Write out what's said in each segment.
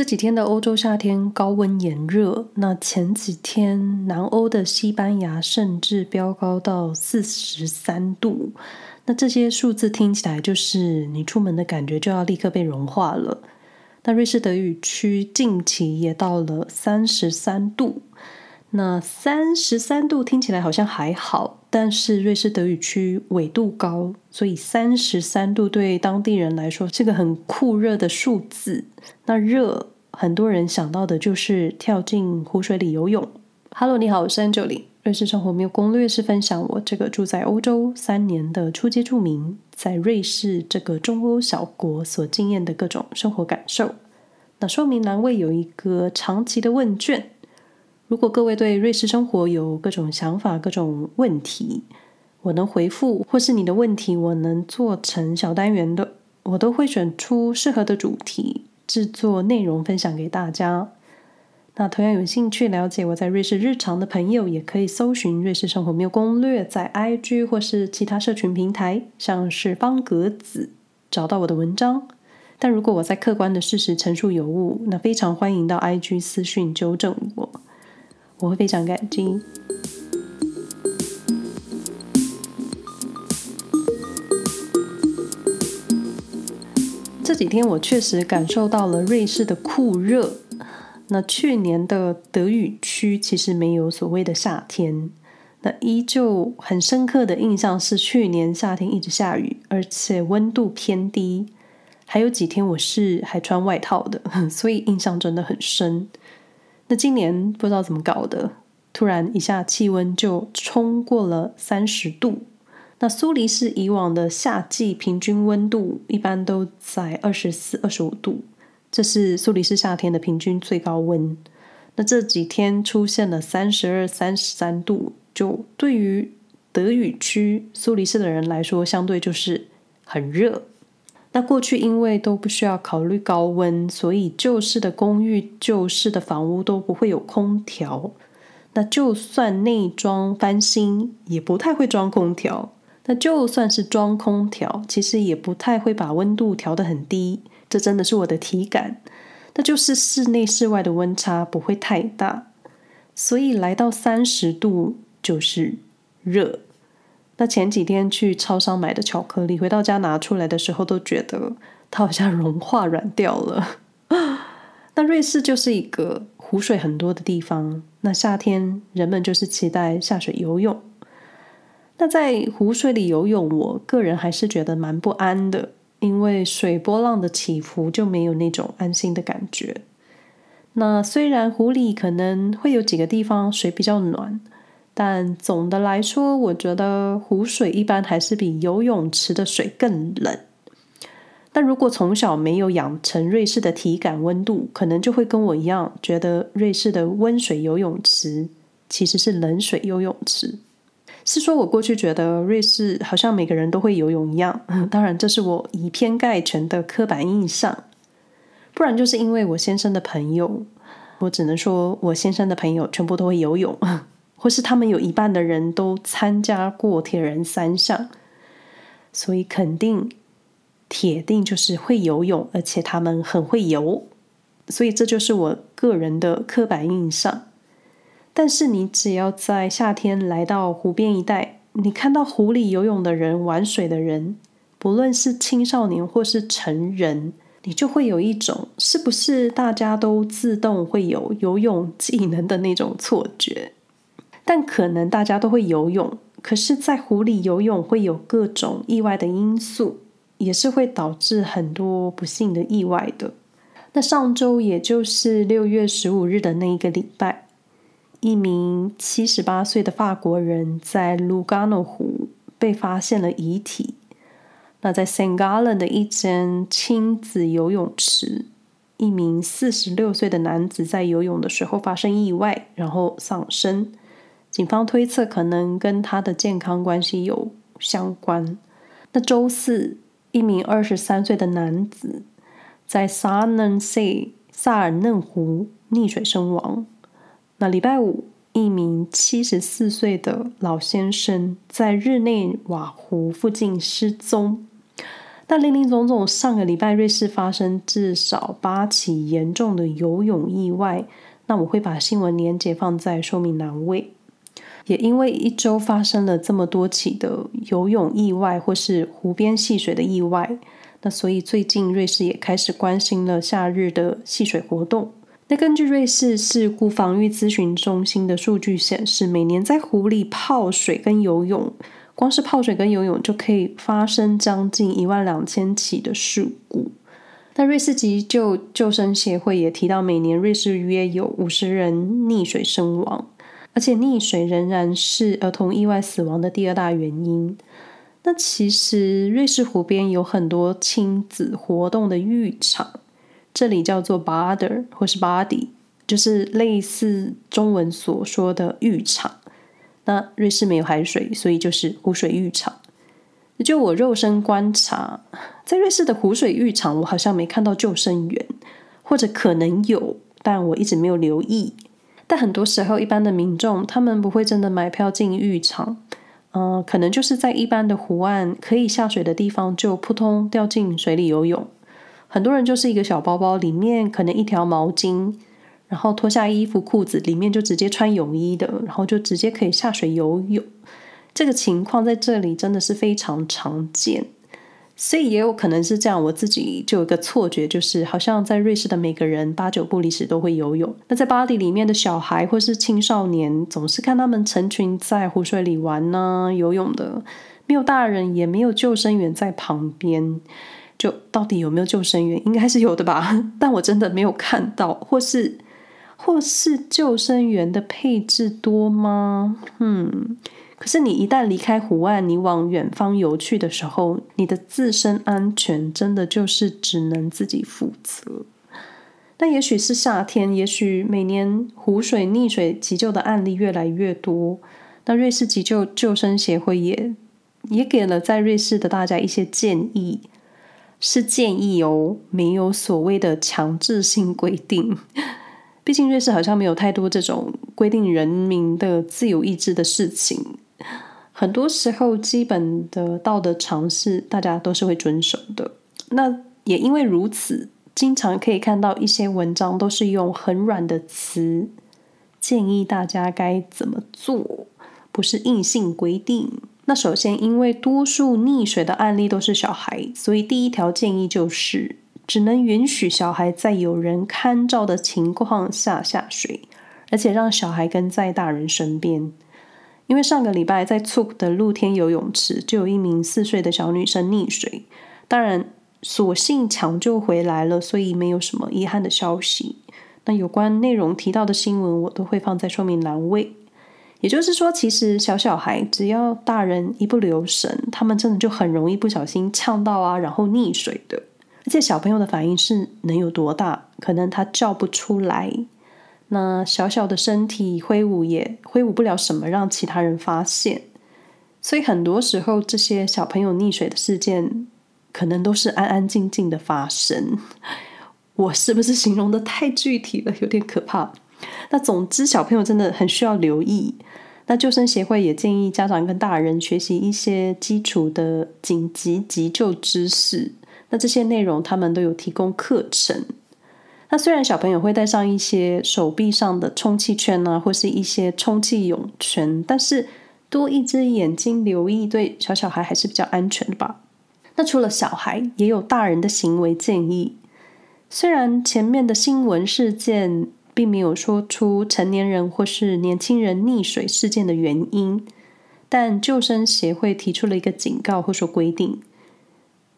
这几天的欧洲夏天高温炎热，那前几天南欧的西班牙甚至飙高到四十三度，那这些数字听起来就是你出门的感觉就要立刻被融化了。那瑞士德语区近期也到了三十三度，那三十三度听起来好像还好，但是瑞士德语区纬度高，所以三十三度对当地人来说是个很酷热的数字。那热，很多人想到的就是跳进湖水里游泳。Hello，你好，我是 Angel。瑞士生活没有攻略是分享我这个住在欧洲三年的初阶住民，在瑞士这个中欧小国所经验的各种生活感受。那说明栏位有一个长期的问卷，如果各位对瑞士生活有各种想法、各种问题，我能回复，或是你的问题我能做成小单元的，我都会选出适合的主题，制作内容分享给大家。那同样有兴趣了解我在瑞士日常的朋友，也可以搜寻“瑞士生活没有攻略”在 IG 或是其他社群平台，像是方格子找到我的文章。但如果我在客观的事实陈述有误，那非常欢迎到 IG 私讯纠正我，我会非常感激。这几天我确实感受到了瑞士的酷热。那去年的德语区其实没有所谓的夏天，那依旧很深刻的印象是去年夏天一直下雨，而且温度偏低，还有几天我是还穿外套的，所以印象真的很深。那今年不知道怎么搞的，突然一下气温就冲过了三十度。那苏黎世以往的夏季平均温度一般都在二十四、二十五度。这是苏黎世夏天的平均最高温。那这几天出现了三十二、三十三度，就对于德语区苏黎世的人来说，相对就是很热。那过去因为都不需要考虑高温，所以旧式的公寓、旧式的房屋都不会有空调。那就算内装翻新，也不太会装空调。那就算是装空调，其实也不太会把温度调得很低。这真的是我的体感，那就是室内室外的温差不会太大，所以来到三十度就是热。那前几天去超商买的巧克力，回到家拿出来的时候，都觉得它好像融化软掉了。那瑞士就是一个湖水很多的地方，那夏天人们就是期待下水游泳。那在湖水里游泳，我个人还是觉得蛮不安的。因为水波浪的起伏就没有那种安心的感觉。那虽然湖里可能会有几个地方水比较暖，但总的来说，我觉得湖水一般还是比游泳池的水更冷。但如果从小没有养成瑞士的体感温度，可能就会跟我一样，觉得瑞士的温水游泳池其实是冷水游泳池。是说，我过去觉得瑞士好像每个人都会游泳一样。当然，这是我以偏概全的刻板印象。不然，就是因为我先生的朋友，我只能说我先生的朋友全部都会游泳，或是他们有一半的人都参加过铁人三项，所以肯定铁定就是会游泳，而且他们很会游。所以，这就是我个人的刻板印象。但是你只要在夏天来到湖边一带，你看到湖里游泳的人、玩水的人，不论是青少年或是成人，你就会有一种是不是大家都自动会有游泳技能的那种错觉。但可能大家都会游泳，可是，在湖里游泳会有各种意外的因素，也是会导致很多不幸的意外的。那上周，也就是六月十五日的那一个礼拜。一名七十八岁的法国人在卢加诺湖被发现了遗体。那在圣加仑的一间亲子游泳池，一名四十六岁的男子在游泳的时候发生意外，然后丧生。警方推测可能跟他的健康关系有相关。那周四，一名二十三岁的男子在萨嫩塞萨尔嫩湖溺水身亡。那礼拜五，一名七十四岁的老先生在日内瓦湖附近失踪。但林林总总，上个礼拜瑞士发生至少八起严重的游泳意外。那我会把新闻连接放在说明栏位。也因为一周发生了这么多起的游泳意外或是湖边戏水的意外，那所以最近瑞士也开始关心了夏日的戏水活动。那根据瑞士事故防御咨询中心的数据显示，每年在湖里泡水跟游泳。光是泡水跟游泳就可以发生将近一万两千起的事故。那瑞士急救救生协会也提到，每年瑞士约有五十人溺水身亡，而且溺水仍然是儿童意外死亡的第二大原因。那其实瑞士湖边有很多亲子活动的浴场，这里叫做 Bader 或是 Body，就是类似中文所说的浴场。那瑞士没有海水，所以就是湖水浴场。就我肉身观察，在瑞士的湖水浴场，我好像没看到救生员，或者可能有，但我一直没有留意。但很多时候，一般的民众他们不会真的买票进浴场，嗯、可能就是在一般的湖岸可以下水的地方，就扑通掉进水里游泳。很多人就是一个小包包，里面可能一条毛巾。然后脱下衣服裤子，里面就直接穿泳衣的，然后就直接可以下水游泳。这个情况在这里真的是非常常见，所以也有可能是这样。我自己就有一个错觉，就是好像在瑞士的每个人八九不离十都会游泳。那在巴黎里面的小孩或是青少年，总是看他们成群在湖水里玩呢、游泳的，没有大人，也没有救生员在旁边。就到底有没有救生员？应该是有的吧，但我真的没有看到，或是。或是救生员的配置多吗？嗯，可是你一旦离开湖岸，你往远方游去的时候，你的自身安全真的就是只能自己负责。那也许是夏天，也许每年湖水溺水急救的案例越来越多，那瑞士急救救生协会也也给了在瑞士的大家一些建议，是建议哦，没有所谓的强制性规定。毕竟瑞士好像没有太多这种规定人民的自由意志的事情，很多时候基本的道德常识大家都是会遵守的。那也因为如此，经常可以看到一些文章都是用很软的词建议大家该怎么做，不是硬性规定。那首先，因为多数溺水的案例都是小孩，所以第一条建议就是。只能允许小孩在有人看照的情况下下水，而且让小孩跟在大人身边。因为上个礼拜在 Zug 的露天游泳池就有一名四岁的小女生溺水，当然所幸抢救回来了，所以没有什么遗憾的消息。那有关内容提到的新闻，我都会放在说明栏位。也就是说，其实小小孩只要大人一不留神，他们真的就很容易不小心呛到啊，然后溺水的。而且小朋友的反应是能有多大？可能他叫不出来，那小小的身体挥舞也挥舞不了什么，让其他人发现。所以很多时候，这些小朋友溺水的事件，可能都是安安静静的发生。我是不是形容得太具体了？有点可怕。那总之，小朋友真的很需要留意。那救生协会也建议家长跟大人学习一些基础的紧急急救知识。那这些内容他们都有提供课程。那虽然小朋友会带上一些手臂上的充气圈啊，或是一些充气泳圈，但是多一只眼睛留意，对小小孩还是比较安全的吧。那除了小孩，也有大人的行为建议。虽然前面的新闻事件并没有说出成年人或是年轻人溺水事件的原因，但救生协会提出了一个警告或说规定。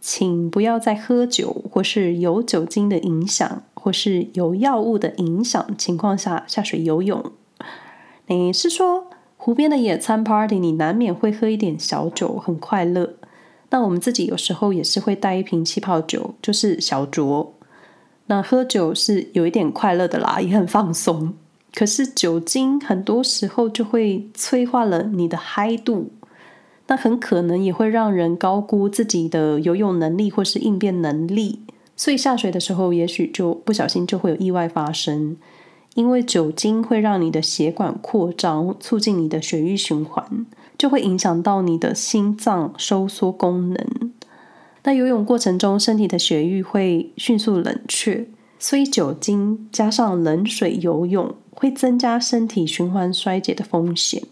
请不要在喝酒或是有酒精的影响，或是有药物的影响情况下下水游泳。你是说湖边的野餐 party，你难免会喝一点小酒，很快乐。那我们自己有时候也是会带一瓶气泡酒，就是小酌。那喝酒是有一点快乐的啦，也很放松。可是酒精很多时候就会催化了你的嗨度。那很可能也会让人高估自己的游泳能力或是应变能力，所以下水的时候也许就不小心就会有意外发生。因为酒精会让你的血管扩张，促进你的血液循环，就会影响到你的心脏收缩功能。那游泳过程中，身体的血液会迅速冷却，所以酒精加上冷水游泳会增加身体循环衰竭的风险。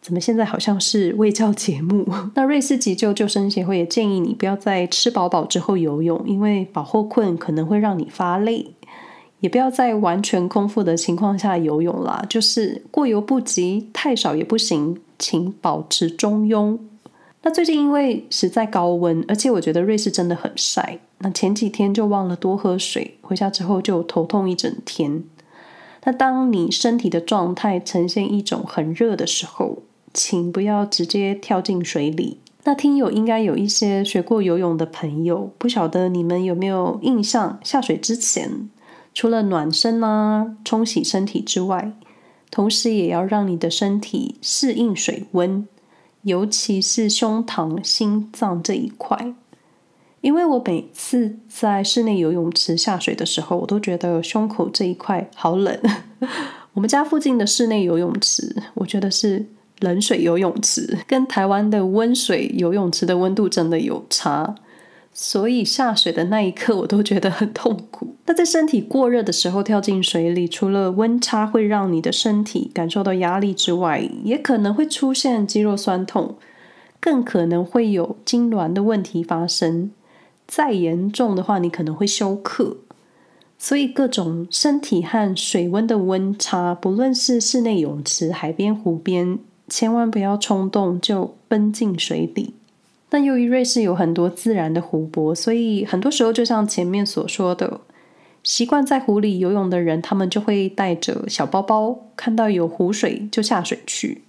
怎么现在好像是卫教节目？那瑞士急救救生协会也建议你不要在吃饱饱之后游泳，因为饱后困可能会让你发累。也不要在完全空腹的情况下游泳啦，就是过犹不及，太少也不行，请保持中庸。那最近因为实在高温，而且我觉得瑞士真的很晒，那前几天就忘了多喝水，回家之后就头痛一整天。那当你身体的状态呈现一种很热的时候，请不要直接跳进水里。那听友应该有一些学过游泳的朋友，不晓得你们有没有印象？下水之前，除了暖身啊、冲洗身体之外，同时也要让你的身体适应水温，尤其是胸膛、心脏这一块。因为我每次在室内游泳池下水的时候，我都觉得胸口这一块好冷。我们家附近的室内游泳池，我觉得是冷水游泳池，跟台湾的温水游泳池的温度真的有差。所以下水的那一刻，我都觉得很痛苦。那在身体过热的时候跳进水里，除了温差会让你的身体感受到压力之外，也可能会出现肌肉酸痛，更可能会有痉挛的问题发生。再严重的话，你可能会休克。所以各种身体和水温的温差，不论是室内泳池、海边、湖边，千万不要冲动就奔进水里。那由于瑞士有很多自然的湖泊，所以很多时候就像前面所说的，习惯在湖里游泳的人，他们就会带着小包包，看到有湖水就下水去。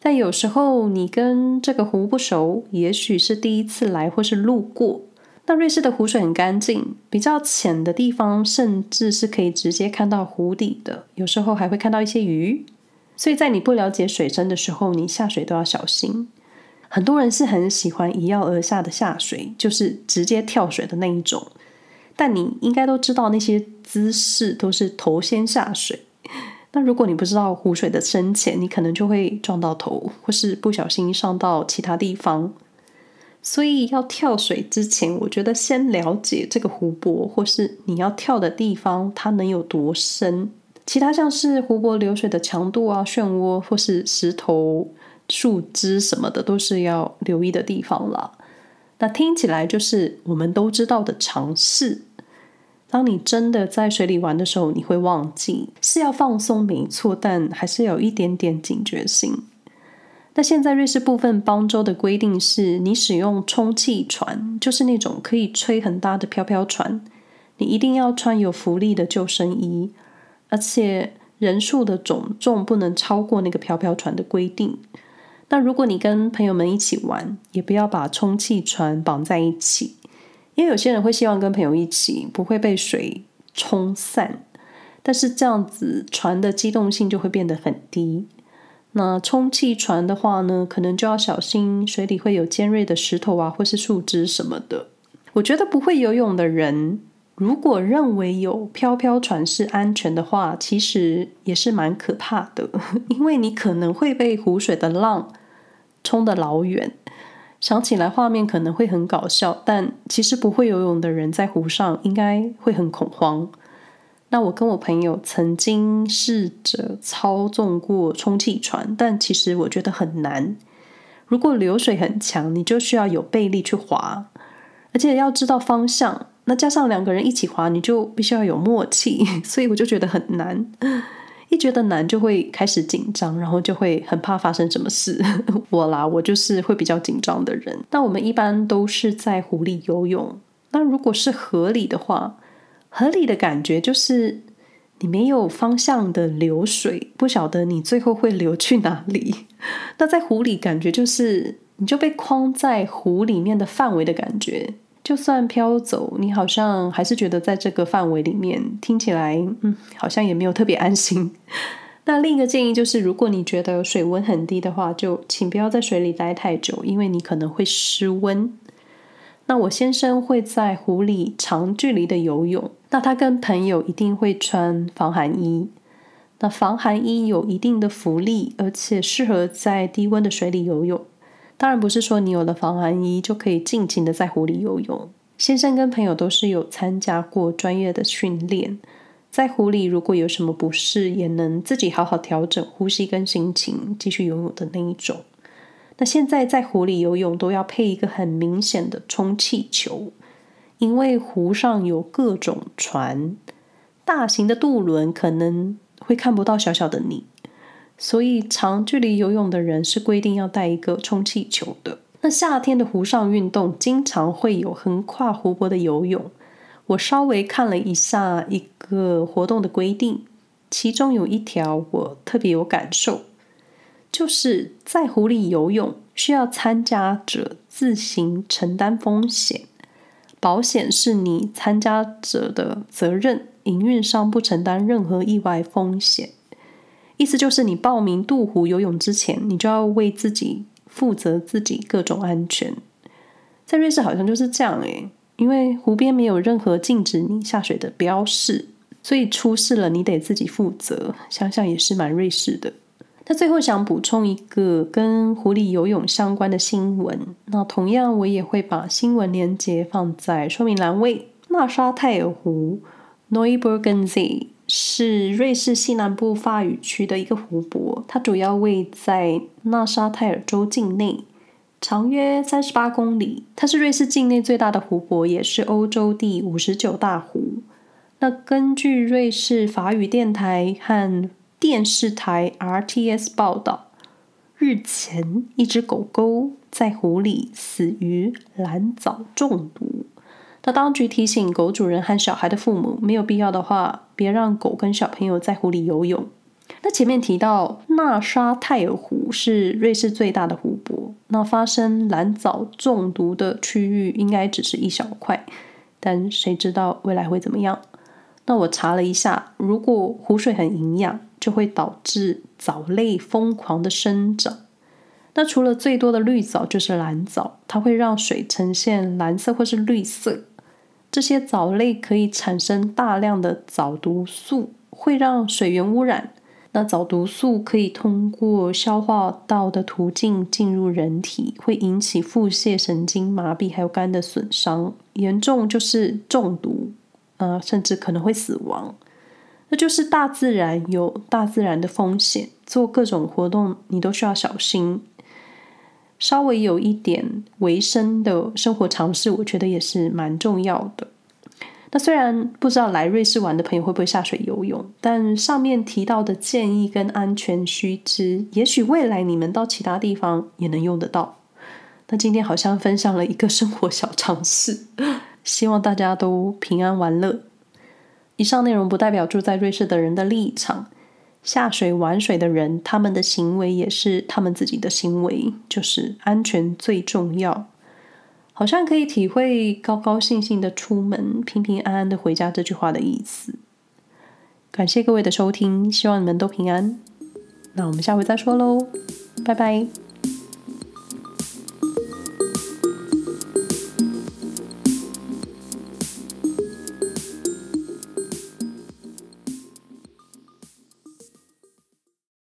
但有时候你跟这个湖不熟，也许是第一次来或是路过，那瑞士的湖水很干净，比较浅的地方甚至是可以直接看到湖底的，有时候还会看到一些鱼。所以在你不了解水深的时候，你下水都要小心。很多人是很喜欢一跃而下的下水，就是直接跳水的那一种。但你应该都知道，那些姿势都是头先下水。那如果你不知道湖水的深浅，你可能就会撞到头，或是不小心上到其他地方。所以要跳水之前，我觉得先了解这个湖泊，或是你要跳的地方，它能有多深。其他像是湖泊流水的强度啊、漩涡或是石头。树枝什么的都是要留意的地方了。那听起来就是我们都知道的常识。当你真的在水里玩的时候，你会忘记是要放松没错，但还是有一点点警觉性。那现在瑞士部分邦州的规定是，你使用充气船，就是那种可以吹很大的飘飘船，你一定要穿有浮力的救生衣，而且人数的总重不能超过那个飘飘船的规定。那如果你跟朋友们一起玩，也不要把充气船绑在一起，因为有些人会希望跟朋友一起，不会被水冲散，但是这样子船的机动性就会变得很低。那充气船的话呢，可能就要小心水里会有尖锐的石头啊，或是树枝什么的。我觉得不会游泳的人，如果认为有飘飘船是安全的话，其实也是蛮可怕的，因为你可能会被湖水的浪。冲得老远，想起来画面可能会很搞笑，但其实不会游泳的人在湖上应该会很恐慌。那我跟我朋友曾经试着操纵过充气船，但其实我觉得很难。如果流水很强，你就需要有背力去划，而且要知道方向。那加上两个人一起滑，你就必须要有默契，所以我就觉得很难。一觉得难，就会开始紧张，然后就会很怕发生什么事。我啦，我就是会比较紧张的人。那我们一般都是在湖里游泳。那如果是河里的话，河里的感觉就是你没有方向的流水，不晓得你最后会流去哪里。那在湖里感觉就是你就被框在湖里面的范围的感觉。就算飘走，你好像还是觉得在这个范围里面，听起来，嗯，好像也没有特别安心。那另一个建议就是，如果你觉得水温很低的话，就请不要在水里待太久，因为你可能会失温。那我先生会在湖里长距离的游泳，那他跟朋友一定会穿防寒衣。那防寒衣有一定的浮力，而且适合在低温的水里游泳。当然不是说你有了防寒衣就可以尽情的在湖里游泳。先生跟朋友都是有参加过专业的训练，在湖里如果有什么不适，也能自己好好调整呼吸跟心情，继续游泳的那一种。那现在在湖里游泳都要配一个很明显的充气球，因为湖上有各种船，大型的渡轮可能会看不到小小的你，所以长距离游泳的人是规定要带一个充气球的。那夏天的湖上运动经常会有横跨湖泊的游泳。我稍微看了一下一个活动的规定，其中有一条我特别有感受，就是在湖里游泳需要参加者自行承担风险，保险是你参加者的责任，营运商不承担任何意外风险。意思就是你报名渡湖游泳之前，你就要为自己。负责自己各种安全，在瑞士好像就是这样诶，因为湖边没有任何禁止你下水的标示，所以出事了你得自己负责。想想也是蛮瑞士的。那最后想补充一个跟湖里游泳相关的新闻，那同样我也会把新闻连接放在说明栏位。纳沙泰尔湖 （Neuburgensee）。是瑞士西南部法语区的一个湖泊，它主要位在纳沙泰尔州境内，长约三十八公里。它是瑞士境内最大的湖泊，也是欧洲第五十九大湖。那根据瑞士法语电台和电视台 RTS 报道，日前一只狗狗在湖里死于蓝藻中毒。那当局提醒狗主人和小孩的父母，没有必要的话，别让狗跟小朋友在湖里游泳。那前面提到纳沙泰尔湖是瑞士最大的湖泊，那发生蓝藻中毒的区域应该只是一小块，但谁知道未来会怎么样？那我查了一下，如果湖水很营养，就会导致藻类疯狂的生长。那除了最多的绿藻就是蓝藻，它会让水呈现蓝色或是绿色。这些藻类可以产生大量的藻毒素，会让水源污染。那藻毒素可以通过消化道的途径进入人体，会引起腹泻、神经麻痹，还有肝的损伤，严重就是中毒，呃，甚至可能会死亡。那就是大自然有大自然的风险，做各种活动你都需要小心。稍微有一点维生的生活常识，我觉得也是蛮重要的。那虽然不知道来瑞士玩的朋友会不会下水游泳，但上面提到的建议跟安全须知，也许未来你们到其他地方也能用得到。那今天好像分享了一个生活小常识，希望大家都平安玩乐。以上内容不代表住在瑞士的人的立场。下水玩水的人，他们的行为也是他们自己的行为，就是安全最重要。好像可以体会高高兴兴的出门，平平安安的回家这句话的意思。感谢各位的收听，希望你们都平安。那我们下回再说喽，拜拜。